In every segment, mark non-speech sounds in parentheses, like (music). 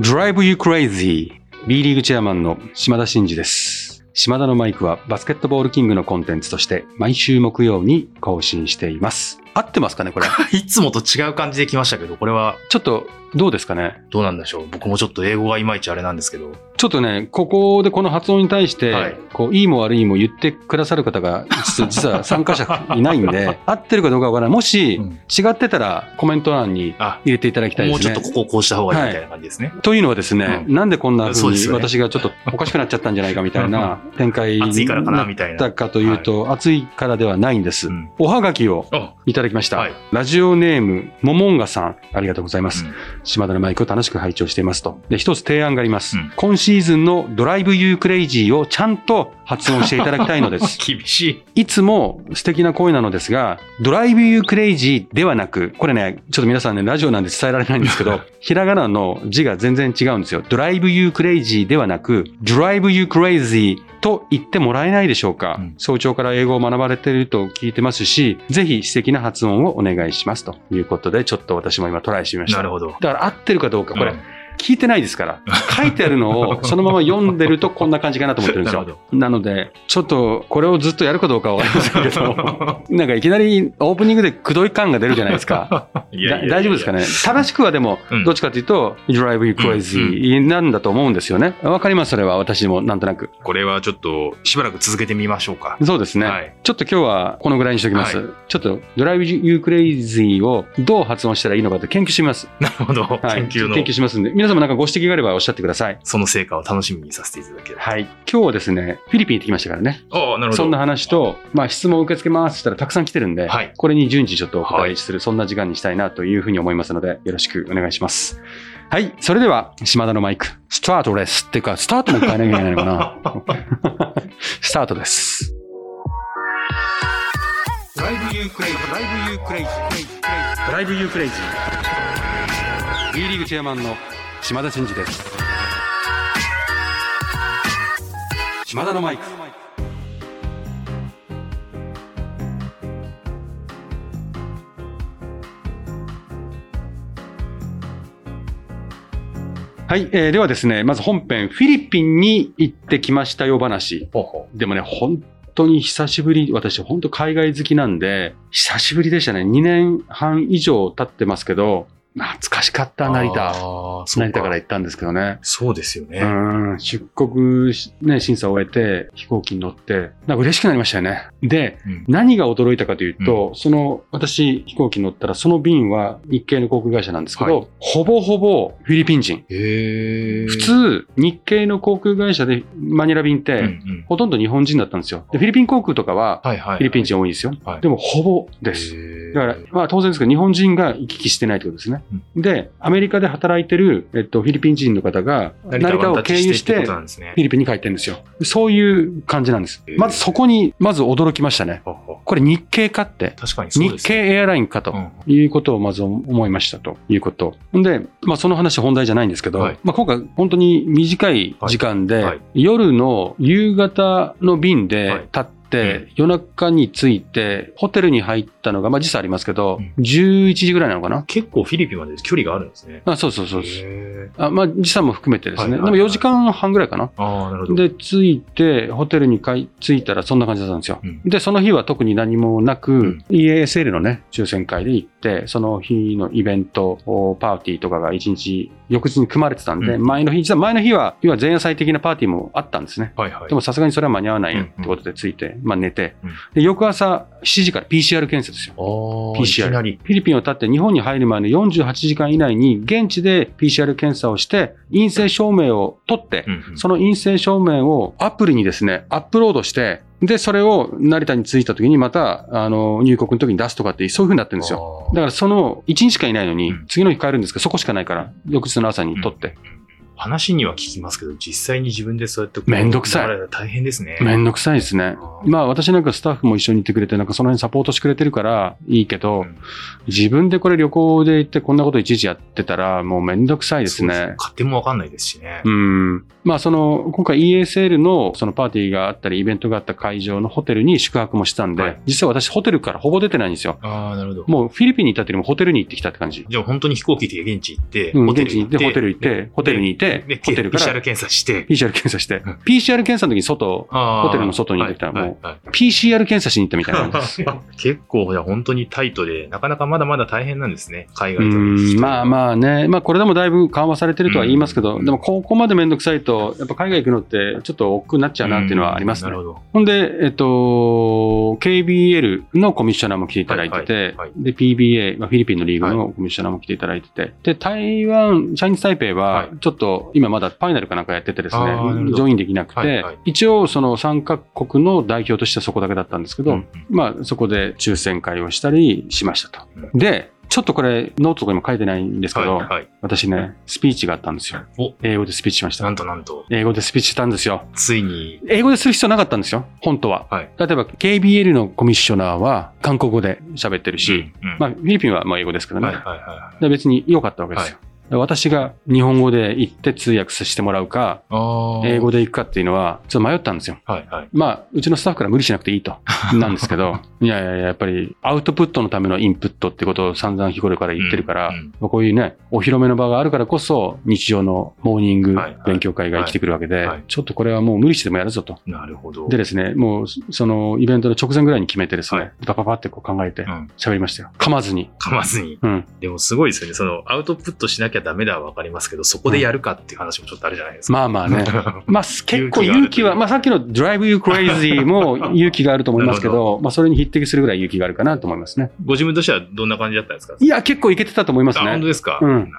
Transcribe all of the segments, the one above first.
Drive You Crazy B リーグチェアマンの島田真二です。島田のマイクはバスケットボールキングのコンテンツとして毎週木曜に更新しています。合ってますかねこれ？(laughs) いつもと違う感じで来ましたけど、これはちょっとどうですかね？どうなんでしょう？僕もちょっと英語がいまいちあれなんですけど。ちょっとね、ここでこの発音に対して、はいこう、いいも悪いも言ってくださる方が、実は参加者いないんで、(laughs) 合ってるかどうかわからない。もし、うん違ってたらコメント欄にあ、入れていただきたいですね。もうちょっとここをこうした方がいいみたいな感じですね。というのはですね、なんでこんな風に私がちょっとおかしくなっちゃったんじゃないかみたいな (laughs) 展開になったかというと、暑いからではないんです。うんおはがきをあ、いただきました。はいラジオネーム、ももんがさん、ありがとうございます。うん島田のマイクを楽しく拝聴していますと。で、一つ提案があります。うん今シーズンの Drive You Crazy をちゃんと発音していただきたいのです。(laughs) 厳しい。いつも素敵な声なのですが、 Drive You Crazy ではなく、これね、ちょっと皆さんね、ラジオなんで伝えられないんですけど、(laughs) ひらがなの字が全然違うんですよ。 Drive You Crazy ではなく、 Drive You Crazy と言ってもらえないでしょうか、うん早朝から英語を学ばれていると聞いてますし、ぜひ素敵な発音をお願いしますということで、ちょっと私も今トライしてみました。なるほど。だから合ってるかどうか、これ、うん聞いてないですから。(laughs) 書いてあるのをそのまま読んでるとこんな感じかなと思ってるんですよ。なので、ちょっとこれをずっとやるかどうかはわかりませんけど、(laughs) なんかいきなりオープニングでくどい感が出るじゃないですか。(laughs) いやいやいやだ大丈夫ですかね？正しくはでもう、んどっちかというと、Drive You Crazy なんだと思うんですよね。わかります、それは私もなんとなく。これはちょっとしばらく続けてみましょうか。そうですね。はいちょっと今日はこのぐらいにしておきます。はちょっと Drive You Crazy をどう発音したらいいのかって研究します。なるほど。はい。研究の研究しますんで、皆様なんかご指摘があればおっしゃってください。その成果を楽しみにさせていただければ。はい。今日はですね、フィリピン行ってきましたからね。ああ、なるほど。そんな話と、まあ質問を受け付けますって言ったらたくさん来てるんで、はいこれに順次ちょっとお答えする、そんな時間にしたいなというふうに思いますので、よろしくお願いします。はい。それでは、島田のマイク、スタートです。っていうか、スタートも変えなきゃいけないのかな？(laughs) スタートです。Drive You Crazy、Drive You Crazy、Drive You Crazy。B リーグチェアマンの島田慎二です。島田のマイク。はい、えーではですね、まず本編、フィリピンに行ってきましたよ話。ほうほでもね、本当に久しぶり、私本当海外好きなんで、久しぶりでしたね。2年半以上経ってますけど、懐かしかった、う成田。成田から行ったんですけどね。そうですよね。うん、出国し、ね、審査を終えて飛行機に乗って、なんか嬉しくなりましたよね。で、うん何が驚いたかというと、その、私飛行機に乗ったらその便は日系の航空会社なんですけど、はいほぼほぼフィリピン人。へえ。普通、日系の航空会社でマニラ便って、うんうんほとんど日本人だったんですよ。でフィリピン航空とかは。フィリピン人多いですよ。はいでも、ほぼです。だから、まあ当然ですけど、日本人が行き来してないってことですね。で、アメリカで働いてる、えっと、フィリピン人の方が、成田を経由しってフ。ィリピンに帰ってるんですよ。そういう感じなんです。まずそこに、まず驚きましたね。これ日系かって、日系エアラインかと。うん。いうことをまず思いましたということ。んで、まあその話本題じゃないんですけど、はい。まあ今回本当に短い時間で、夜の夕方の便はい。で立って、うん夜中に着いて、ホテルに入ったのが、まあ時差ありますけど、うん11時ぐらいなのかな？結構フィリピンまで距離があるんですね。あそうそうそうあまあ時差も含めてですね。はいはいはいでも4時間半ぐらいかな。ああ、なるほど。で、着いて、ホテルに帰着いたらそんな感じだったんですよ。うんで、その日は特に何もなく、うん EASL のね、抽選会で行って、その日のイベント、おパーティーとかが一日、翌日に組まれてたんで、うん前の日、実は前の日は、要は前夜祭的なパーティーもあったんですね。はいはい。でもさすがにそれは間に合わないってことで着いて、まあ寝て、うんで、翌朝7時から PCR 検査ですよ。ああ、PCR。フィリピンを立って日本に入る前の48時間以内に現地で PCR 検査をして陰性証明を取って、うんうんその陰性証明をアプリにですね、アップロードして、で、それを成田に着いた時にまた、あの、入国の時に出すとかって、そういう風になってるんですよ。だからその1日しかいないのにうん、次の日帰るんですけど、そこしかないから、翌日の朝に取って。話には聞きますけど、実際に自分でそうやってめんどくさい大変ですね。めんどくさいですね。まあ私なんかスタッフも一緒にいてくれて、なんかその辺サポートしてくれてるからいいけど、うん自分でこれ旅行で行ってこんなこといちいちやってたらもうめんどくさいですね。勝手もわかんないですしね。うん。まあその、今回 ESL のそのパーティーがあったり、イベントがあった会場のホテルに宿泊もしたんで、はい実は私ホテルからほぼ出てないんですよ。ああ、なるほど。もうフィリピンにいたってよりもホテルに行ってきたって感じ。じゃあ本当に飛行機で現地行って、うん、現地に行って、ホテル行って、ホテルにいてで、、ホテルか PCR ら検査して、PCR 検査して。うん、PCR 検査の時に外、ホホテルの外に行ってきたらもうはい PCR 検査しに行ったみたいな。(laughs) 結構、じゃあ本当にタイトで、なかなかまだまだ大変なんですね。海う外とまあまあね、まあこれでもだいぶ緩和されてるとは言いますけど、うん。でもここまでめんどくさいと、やっぱ海外行くのってちょっと億劫になっちゃうなっていうのはありますね。なる。ほど。ほんで、えっと、KBL のコミッショナーも来ていただいてて、はいはいはい。で、PBA、まあ、フィリピンのリーグのコミッショナーも来ていただいてて、で、台湾、チャイニーズ台北は、はい。ちょっと今まだファイナルかなんかやっててですねジョインできなくて、はいはい一応その3カ国の代表としてはそこだけだったんですけど、うんうんまあそこで抽選会をしたりしましたと。うで、ちょっとこれノートとかにも書いてないんですけど、はいはい。私ね、スピーチがあったんですよ。お、英語でスピーチしましたなん。となんと、英語でスピーチしたんですよ。ついに、英語でする必要なかったんですよ、本当は。はい。例えば KBL のコミッショナーは韓国語で喋ってるし、うんうんまあフィリピンはまあ英語ですけどね。はいはい別に良かったわけですよ。私が日本語で言って通訳させてもらうか。英語で行くかっていうのは、ちょっと迷ったんですよ。はいはい。まあ、うちのスタッフから無理しなくていいと、(laughs) なんですけど、いやいやいや、やっぱりアウトプットのためのインプットってことを散々日頃から言ってるから、うんうんまあこういうね、お披露目の場があるからこそ、日常のモーニング勉強会が生きてくるわけで、はいはいちょっとこれはもう無理してでもやるぞと。なるほど。でですね、もう、そのイベントの直前ぐらいに決めてですね、はいパパパってこう考えてうん。喋りましたよ。噛まずに。噛まずに。うん。でもすごいですよね。その、アウトプットしなきゃダメだはわかりますけど、そこでやるかっていう話もちょっとあるじゃないですか。まあまあね。(laughs) まあ、結構勇気は、まあさっきの Drive You Crazy も (laughs) 勇気があると思いますけど、まあそれに匹敵するぐらい勇気があるかなと思いますね。ご自分としてはどんな感じだったんですか？いや、結構いけてたと思いますあ、本当ね。ですか？うん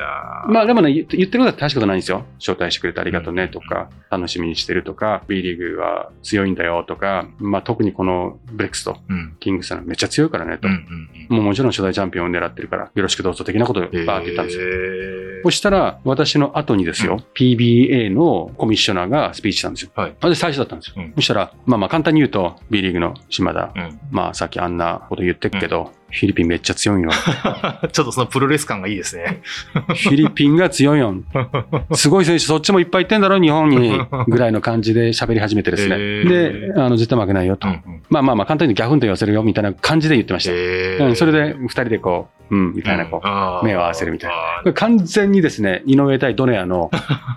だ。まあでもね、言ってることは大したことないんですよ。招待してくれてありがとうねとか、楽しみにしてるとか、B リーグは強いんだよとか、まあ特にこのブレックスとうん。キングスはめっちゃ強いからねと。うんうんもうもちろん初代チャンピオンを狙ってるから、よろしくどうぞ的なことをうん。バーって言ったんですよ。よそしたら、私の後にですよ、うん PBA のコミッショナーがスピーチしたんですよ。はい。あれ最初だったんですよ。うんそしたら、まあまあ簡単に言うと、B リーグの島田、うん。まあさっきあんなこと言ってるけど、フィリピンめっちゃ強いよ。(laughs) ちょっとそのプロレス感がいいですね。(laughs) フィリピンが強いよ。(laughs) すごい選手、そっちもいっぱい行ってんだろ、日本に。ぐらいの感じで喋り始めてですね。へーで、あの、絶対負けないよと。うんうんまあまあまあ簡単にギャフンと言わせるよ、みたいな感じで言ってました。へーうん、それで二人でこう、うん、みたいなこう、目を合わせるみたいな完全にですね、井上対ドネアの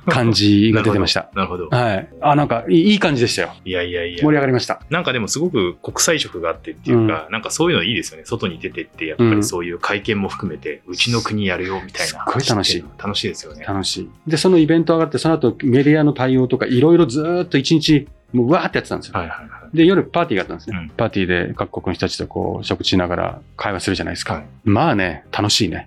感じが出てました。なるほど。はい。あ、なんかいいいい感じでしたよ。いやいやいや盛り。上がりました。なんかでもすごく国際色があってっていうか、なんかそういうのいいですよね。外に出てって、やっぱりそういう会見も含めて、うちの国やるよみたいな。すっごい楽しい。楽しいですよね。楽しい。で、そのイベント上がって、その後メディアの対応とか、いろいろずーっと一日、もうわーってやってたんですよ。はいはいはい。で、夜パーティーがあったんですね。うんパーティーで各国の人たちとこう、食事しながら会話するじゃないですか。はいまあね、楽しいね。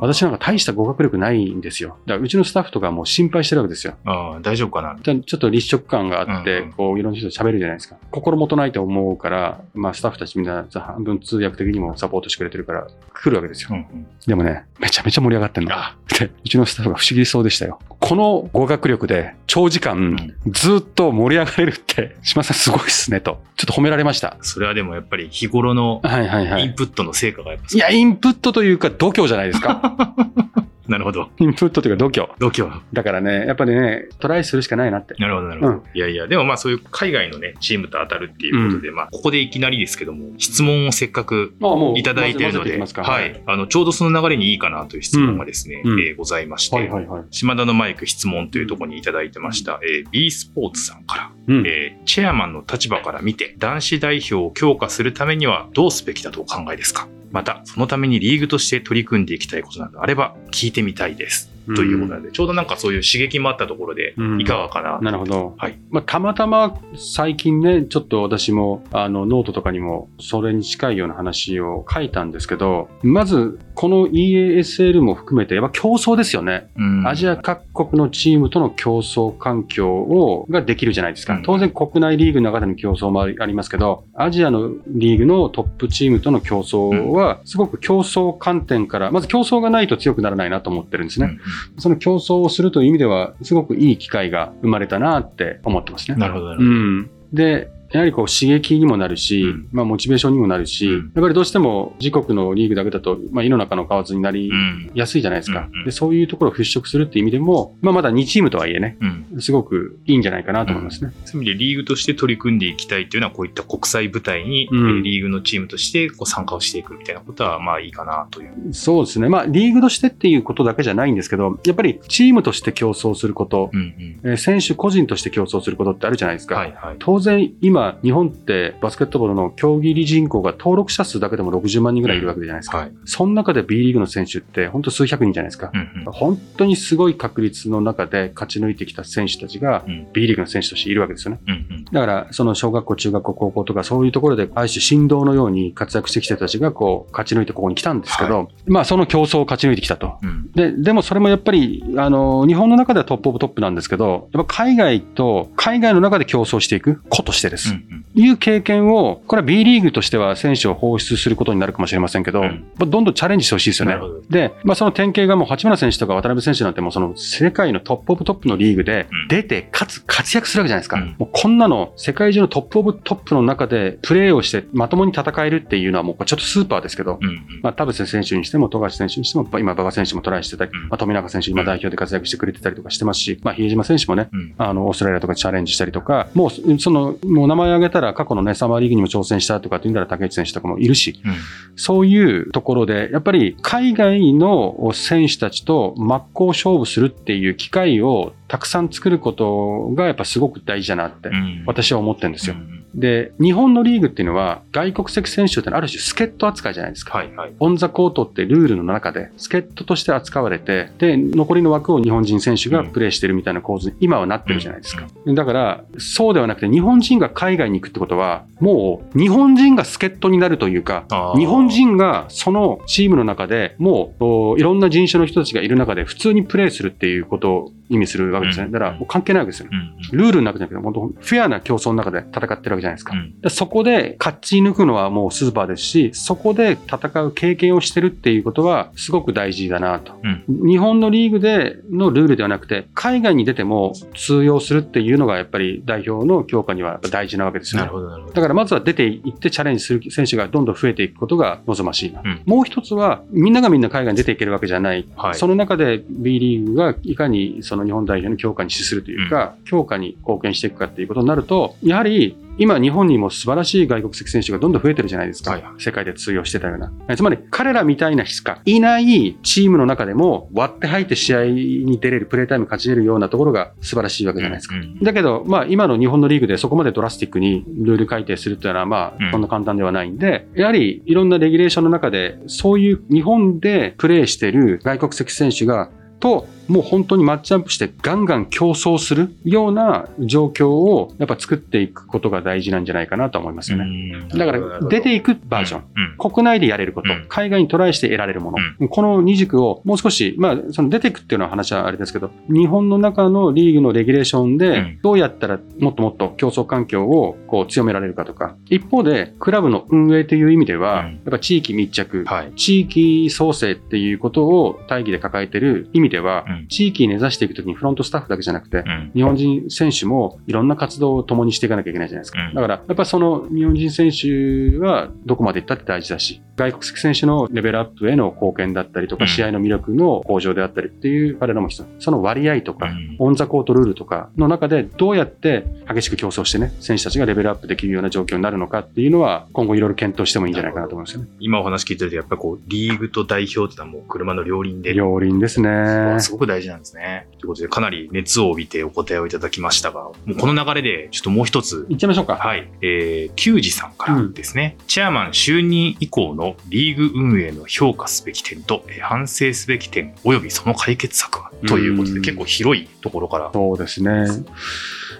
私なんか大した語学力ないんですよ。だからうちのスタッフとかもう心配してるわけですよ。大丈夫かな？ちょちょっと立食感があって、うんうんこう、いろんな人と喋るじゃないですか。心もとないと思うから、まあ、スタッフたちみんな半分通訳的にもサポートしてくれてるから、来るわけですよ。うんうんでもね、めちゃめちゃ盛り上がってんの。うちのスタッフが不思議そうでしたよ。この語学力で長時間んずっと盛り上がれるって、島さんすごいっすねと。ちょっと褒められました。それはでもやっぱり日頃のはいはいはい。インプットの成果がやっぱいや、インプットというか度胸じゃないですか。(laughs) なるほど。インプットというか度胸。度胸。だからね、やっぱりね、トライするしかないなって。なるほど、なるほど。うんいやいや、でもまあそういう海外のね、チームと当たるっていうことで、まあここでいきなりですけども、質問をせっかくいただいているので、はい。あの、ちょうどその流れにいいかなという質問がですね、うんうんえーございまして、はいはいはい。島田のマイク質問というところにいただいてました、えー B スポーツさんから、うん。えーチェアマンの立場から見て、男子代表を強化するためにはどうすべきだとお考えですか？また、そのためにリーグとして取り組んでいきたいことなどあれば聞いてみたいです。ということなので、ちょうどなんかそういう刺激もあったところでうん、いかがかな？なるほど。はい。まあ、たまたま最近ね、ちょっと私もあのノートとかにもそれに近いような話を書いたんですけど、まずこの EASL も含めてやっぱ競争ですよね。うんアジア各国のチームとの競争環境をができるじゃないですか。うん当然国内リーグの中での競争もありありますけど、アジアのリーグのトップチームとの競争はすごく競争観点から、まず競争がないと強くならないなと思ってるんですね。その競争をするという意味では、すごくいい機会が生まれたなって思ってますね。なるほど、なるうほど。ん。で、やはりこう刺激にもなるし、うんまあモチベーションにもなるし、うんやっぱりどうしても自国のリーグだけだと、まあ、井の中の蛙になりうん。やすいじゃないですか、うんうんで。そういうところを払拭するっていう意味でも、まあまだ2チームとはいえね、うん。すごくいいんじゃないかなと思いますね。そういう意味でリーグとして取り組んでいきたいっていうのは、こういった国際舞台に、リーグのチームとしてこう参加をしていくみたいなことは、まあいいかなという。そうですね。まあリーグとしてっていうことだけじゃないんですけど、やっぱりチームとして競争すること、うんうん。えー選手個人として競争することってあるじゃないですか。はいはい。当然今日本ってバスケットボールの競技人口が登録者数だけでも60万人ぐらいいるわけじゃないですか。はい。その中で B リーグの選手って本当数百人じゃないですか。うんうん。本当にすごい確率の中で勝ち抜いてきた選手たちがうん B リーグの選手としているわけですよね。うんうん。だから、その小学校、中学校、高校とかそういうところで、ある種振動のように活躍してきた人たちがこう勝ち抜いてここに来たんですけど、まあその競争を勝ち抜いてきたと。うん。で、でもそれもやっぱり、あの、日本の中ではトップオブトップなんですけど、やっぱ海外と、海外の中で競争していく子としてです。うんうん。いう経験を、これは B リーグとしては選手を放出することになるかもしれませんけど、うんまあどんどんチャレンジしてほしいですよね。で、まあ、その典型がもう八村選手とか渡辺選手なんてもうその世界のトップオブトップのリーグでうん出て、かつ活躍するわけじゃないですか。うんもうこんなの世界中のトップオブトップの中でプレーをしてまともに戦えるっていうのはもうちょっとスーパーですけど、うんうん。まあ、田臥選手にしても、富樫選手にしても、今、馬場選手もトライしてたり、うんまあ、富永選手、今代表で活躍してくれてたりとかしてますし、まあ、比江島選手もね、うんあの、オーストラリアとかチャレンジしたりとか、もう、その、もう名前挙げたら過去のね、サマーリーグにも挑戦したとかって言うんだら竹内選手とかもいるし、うんそういうところで、やっぱり海外の選手たちと真っ向勝負するっていう機会をたくさん作ることがやっぱすごく大事だなってうん。私は思ってるんですよう。んで、日本のリーグっていうのは外国籍選手ってある種助っ人扱いじゃないですか。はいはい。オンザコートってルールの中で助っ人として扱われて、で、残りの枠を日本人選手がプレーしてるみたいな構図に今はなってるじゃないですか。だから、そうではなくて日本人が海外に行くってことは、もう日本人が助っ人になるというか、日本人がそのチームの中でもうおいろんな人種の人たちがいる中で普通にプレーするっていうことを意味するわけですね。うんだから関係ないわけですよ。うんうん。ルールの中じゃなくて、本当フェアな競争の中で戦ってるわけじゃないですか。うんでそこで勝ち抜くのはもうスーパーですし、そこで戦う経験をしてるっていうことはすごく大事だなと。うん日本のリーグでのルールではなくて、海外に出ても通用するっていうのがやっぱり代表の強化には大事なわけですよね。なるほどなるほど。だからまずは出ていってチャレンジする選手がどんどん増えていくことが望ましいな。うんもう一つは、みんながみんな海外に出ていけるわけじゃない。はい。その中で B リーグがいかにその日本代表の強化に資するというか、強化に貢献していくかっていうことになると、やはり今日本にも素晴らしい外国籍選手がどんどん増えてるじゃないですか。はいはい世界で通用してたような。つまり彼らみたいなしかいないチームの中でも割って入って試合に出れる、プレータイム勝ちれるようなところが素晴らしいわけじゃないですか。うんうんだけど、まあ、今の日本のリーグでそこまでドラスティックにルール改定するっていうのは、まうんあ、そんな簡単ではないんで、やはりいろんなレギュレーションの中で、そういう日本でプレーしてる外国籍選手が、と、もう本当にマッチアップしてガンガン競争するような状況をやっぱ作っていくことが大事なんじゃないかなと思いますよね。うん。だから、出ていくバージョン。うん。国内でやれること。うん、海外にトライして得られるもの、この二軸をもう少し、まあ、その出ていくっていうのは話はあれですけど、日本の中のリーグのレギュレーションうでん、どうやったらもっともっと競争環境をこう強められるかとか、一方で、クラブの運営という意味では、うん。やっぱ地域密着、はい。地域創生っていうことを大義で抱えてる意味では、うん地域に根ざしていくときにフロントスタッフだけじゃなくて、うん日本人選手もいろんな活動を共にしていかなきゃいけないじゃないですか。うんだから、やっぱその日本人選手はどこまで行ったって大事だし、外国籍選手のレベルアップへの貢献だったりとか、うん試合の魅力の向上であったりっていう彼らも必要。その割合とか、うんオンザコートルールとかの中でどうやって激しく競争してね、選手たちがレベルアップできるような状況になるのかっていうのは、今後いろいろ検討してもいいんじゃないかなと思いますよね。今お話聞いてると、やっぱりこう、リーグと代表ってのはもう車の両輪で、両輪ですね。すごく大事なんですね。ということで、かなり熱を帯びてお答えをいただきましたが、もうこの流れで、ちょっともう一つ、いっちゃいましょうか。はい。えー、球児さんからですね、チェアマン就任以降のリーグ運営の評価すべき点と、えー反省すべき点、およびその解決策はということで、うん結構広いところから。そうですね。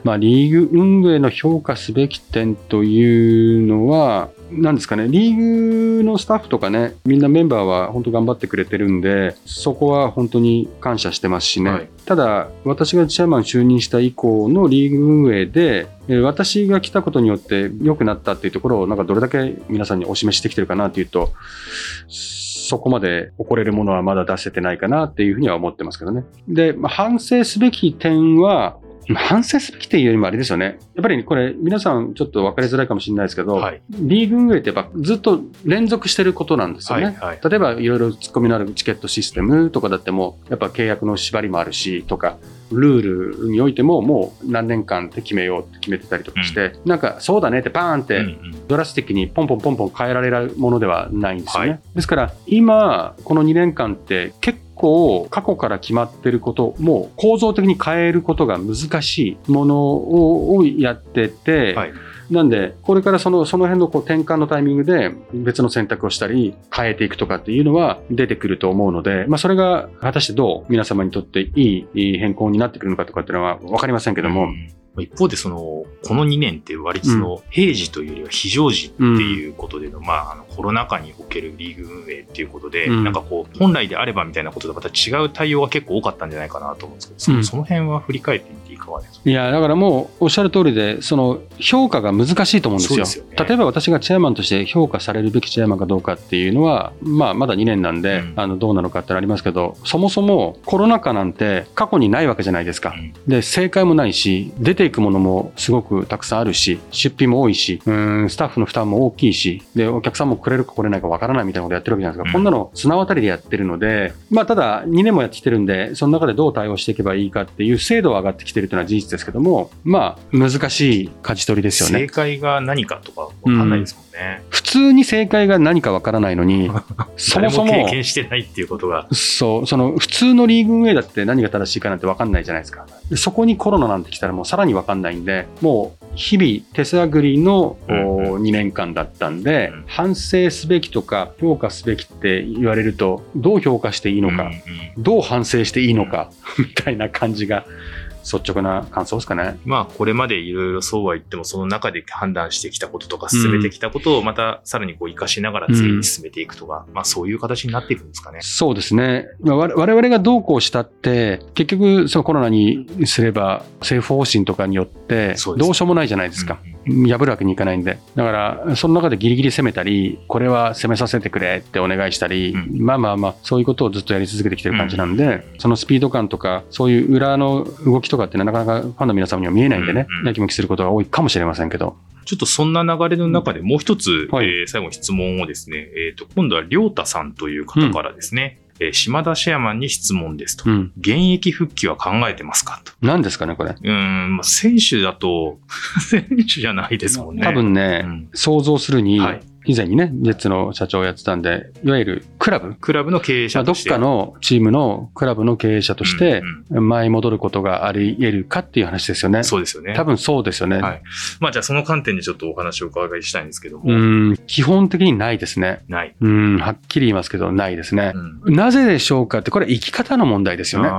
まあ、リーグ運営の評価すべき点というのは、なんですかね、リーグのスタッフとかね、みんなメンバーは本当頑張ってくれてるんで、そこは本当に感謝してますしね。はいただ、私がチェアマン就任した以降のリーグ運営で、えー私が来たことによって良くなったっていうところを、なんかどれだけ皆さんにお示ししてきてるかなというと、そこまで怒れるものはまだ出せてないかなっていうふうには思ってますけどね。で、まあ、反省すべき点は、反省すべきっていうよりもあれですよね。やっぱりこれ皆さんちょっと分かりづらいかもしれないですけど、はい。リーグ運営ってやっぱずっと連続してることなんですよね。はい。はい。例えばいろいろツッコミのあるチケットシステムとかだってもやっぱ契約の縛りもあるしとかルールにおいてももう何年間って決めようって決めてたりとかして、なんかそうだねってバーンってうんうんドラスティックにポンポンポンポン変えられるものではないんですよね。はいですから今この2年間って結構過去から決まってることも構造的に変えることが難しいものををやってて、はい。なんで、これからそのその辺のこう転換のタイミングで別の選択をしたり変えていくとかっていうのは出てくると思うので、まあ、それが果たしてどう皆様にとっていいいい変更になってくるのかとかっていうのは分かりませんけども、うん一方で、その、この2年って割とその、平時というよりは非常時っていうことでの、まあ、あの、コロナ禍におけるリーグ運営っていうことで、うん。なんかこう、本来であればみたいなこととまた違う対応が結構多かったんじゃないかなと思うんですけど、その辺は振り返ってみていいや、だからもうおっしゃる通りで、その評価が難しいと思うんですよ。すよね例えば私がチェアマンとして評価されるべきチェアマンかどうかっていうのは、まあまだ2年なんで、うんあのどうなのかってありますけど、そもそもコロナ禍なんて過去にないわけじゃないですか。うんで、正解もないし、出ていくものもすごくたくさんあるし、出費も多いし、うーん、スタッフの負担も大きいし、で、お客さんもくれるかくれないかわからないみたいなことやってるわけじゃないですか。うんこんなの綱渡りでやってるので、まあただ2年もやってきてるんで、その中でどう対応していけばいいかっていう精度は上がってきてるというのは事実ですけども、まあ難しい舵取りですよ正ね。解が何かとかわかんないですもんね。普通に正解が何かわからないのに、(laughs) そもそも経験してないっていうことが。そう、その普通のリーグ運営だって何が正しいかなんて分かんないじゃないですか。でそこにコロナなんて来たらもうさらに分かんないんで、もう日々手探りのうんお2年間だったんで、うん反省すべきとか評価すべきって言われると、どう評価していいのか、うんうんどう反省していいのか、みたいな感じが率直な感想ですかね。まあ、これまでいろいろそうは言っても、その中で判断してきたこととか、進めてきたことを、またさらにこう、活かしながら次に進めていくとか、まあ、そういう形になっていくんですかね。そうですね。まあ我我々がどうこうしたって、結局、そのコロナにすれば、政府方針とかによって、どうしようもないじゃないですか。うんうん破るわけにいかないんで。だから、その中でギリギリ攻めたり、これは攻めさせてくれってお願いしたり、うん。まあまあまあ、そういうことをずっとやり続けてきてる感じなんで、そのスピード感とか、そういう裏の動きとかってなかなかファンの皆様には見えないんでねうんうん、やきもきすることが多いかもしれませんけど。ちょっとそんな流れの中でもう一つ、はい。えー最後に質問をですね、えっ、と、今度はりょうたさんという方からですね、えー島田シェアマンに質問ですと。うん。現役復帰は考えてますかと。何ですかね、これ？うーん、まあ、選手だと、(laughs) 選手じゃないですもんね。多分ね、うん想像するに、はい以前にね、ジェッツの社長をやってたんで、いわゆるクラブ？クラブの経営まあどっ者として。かのチームのクラブの経営者としてうん、前に戻ることがあり得るかっていう話ですよね。そうですよね。多分そうですよね。はいまあ、じゃあその観点でちょっとお話をお伺いしたいんですけども、うん、基本的にないですね。ない。うん、はっきり言いますけど、ないですねう。んなぜでしょうかって、これは生き方の問題ですよね。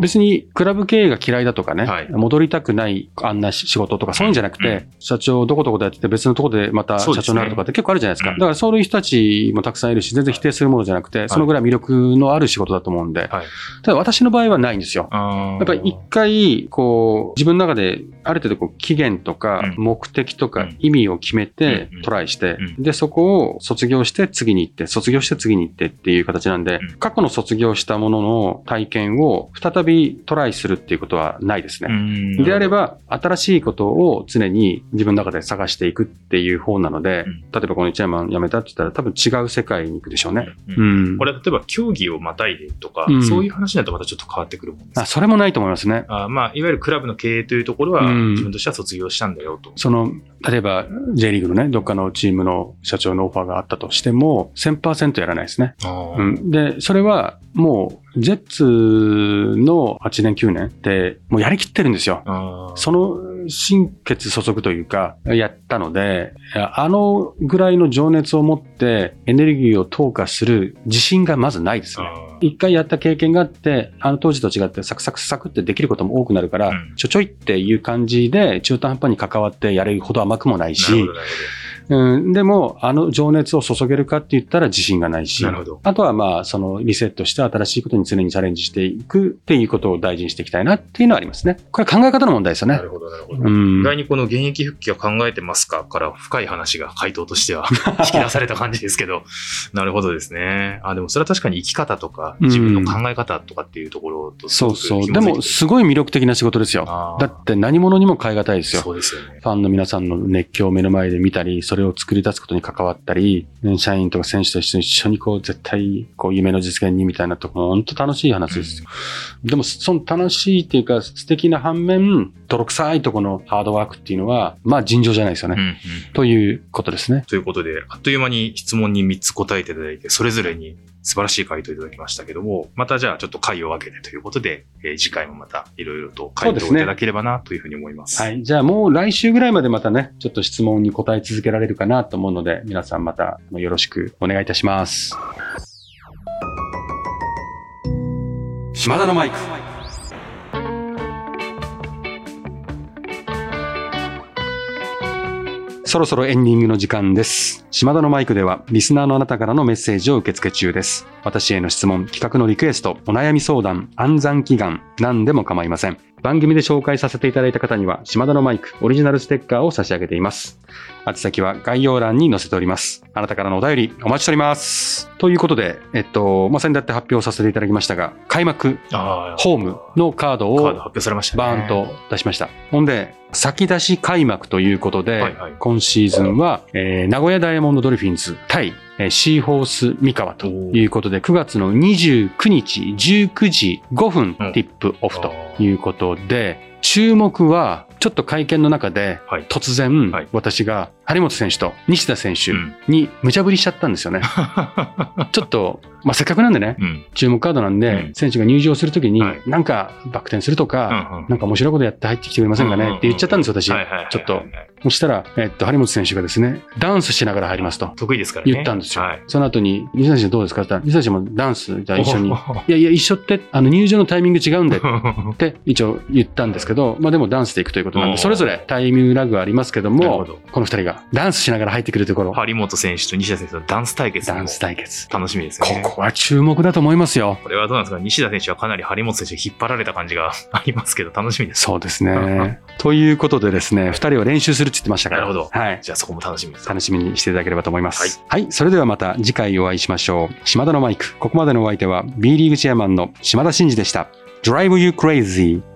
別にクラブ経営が嫌いだとかね、はい戻りたくないあんな仕事とかそういうんじゃなくて、うん社長どこどこでやってて別のとこでまた社長になるとかって結構あるじゃないですか。うんだからそういう人たちもたくさんいるし、全然否定するものじゃなくて、そのぐらい魅力のある仕事だと思うんで、はい。ただ私の場合はないんですよ。やっぱり一回、こう、自分の中である程度こう期限とかうん。目的とかうん。意味を決めてうんトライしてう、で、そこを卒業して次に行って、卒業して次に行ってっていう形なんでうん、過去の卒業したものの体験を再びトライするっていうことはないですうね。ん。であれば、新しいことを常に自分の中で探していくっていう方なのでうん、例えばこの一山辞めたって言ったら多分違う世界に行くでしょうね。こ。れは例えば競技をまたいでとか、うんそういう話になるとまたちょっと変わってくるもんですあ、それもないと思いますね。あーまあ、いわゆるクラブの経営というところは、うん自分としては卒業したんだよと。その、例えば J リーグのね、どっかのチームの社長のオファーがあったとしても、1000%やらないですね。うん、で、それはもう、ジェッツの8年、9年って、もうやりきってるんですよ。その心血注ぐというか、やったので、あのぐらいの情熱を持ってエネルギーを投下する自信がまずないですね。一回やった経験があって、あの当時と違ってサクサクサクってできることも多くなるから、うんちょちょいっていう感じで中途半端に関わってやれるほど甘くもないし、うん、でも、あの情熱を注げるかって言ったら自信がないし、なるほど。あとはまあ、そのリセットして新しいことに常にチャレンジしていくっていうことを大事にしていきたいなっていうのはありますね。これは考え方の問題ですよねな。るほど、なるほど。うん意。外にこの現役復帰は考えてますかから深い話が回答としては (laughs) 引き出された感じですけど、なるほどですね。あ、でもそれは確かに生き方とか、自分の考え方とかっていうところとすごくそうそう。でも、すごい魅力的な仕事ですよ。だって何者にも変え難いですよ。そうですよね。ファンの皆さんの熱狂を目の前で見たり、それを作り出すことに関わったり、社員とか選手と一緒にこう絶対こう夢の実現にみたいなところ、本当楽しい話ですよ。でもその楽しいっていうか素敵な反面、泥臭いところのハードワークっていうのは、まあ尋常じゃないですよね。うんうんということですね。ということで、あっという間に質問に3つ答えていただいて、それぞれに素晴らしい回答いただきましたけども、またじゃあちょっと回を分けてということで、えー次回もまたいろいろと回答をいただければなというふうに思います。はい。じゃあもう来週ぐらいまでまたね、ちょっと質問に答え続けられるかなと思うので、皆さんまたよろしくお願いいたします。島田のマイク。そろそろエンディングの時間です。島田のマイクでは、リスナーのあなたからのメッセージを受け付け中です。私への質問、企画のリクエスト、お悩み相談、暗算祈願、何でも構いません。番組で紹介させていただいた方には、島田のマイク、オリジナルステッカーを差し上げています。宛先は概要欄に載せております。あなたからのお便り、お待ちしております。ということで、えっと、まあ、先だって発表させていただきましたが、開幕、ホームのカードをカード発表されましたね。バーンと出しました。ほんで、先出し開幕ということで、はいはい今シーズンは、えー名古屋ダイヤモンドドルフィンズ対、えーシーホース三河ということで、9月の29日19時5分うん。ティップオフということで、注目は、ちょっと会見の中ではい。突然はい。私が張本選手と西田選手うん。に無茶ぶりしちゃったんですよね。(laughs) ちょっと、まあ、せっかくなんでね、うん。注目カードなんで、うん選手が入場するときにはい、なんかバク転するとか、うんうんなんか面白いことやって入ってきてくれませんかね？って言っちゃったんですよ、私。ちょっと。そしたら、えっと、張本選手がですね、ダンスしながら入りますと得意ですからね。言ったんですよ。はい。その後に、西田選手どうですか？って言ったら、西田選手もダンス、じゃあ一緒に。いおやいや、一緒って、あの、入場のタイミング違うんでっーて一応言ったんですけど、まあでもダンスで行くということなんで、それぞれタイミングラグはありますけどもど、この二人がダンスしながら入ってくるところ、張本選手と西田選手のダンス対決もダンス対決。楽しみですこね。こは注目だと思いますよ。これはどうなんですか？西田選手はかなり張本選手に引っ張られた感じが (laughs) ありますけど、楽しみです。そうですね。(laughs) ということでですね、二人は練習するって言ってましたから。なるほどはい。じゃあそこも楽しみです。楽しみにしていただければと思います。はい。それではまた次回お会いしましょう。島田のマイク。ここまでのお相手は B リーグチェアマンの島田真二でした。Drive You Crazy!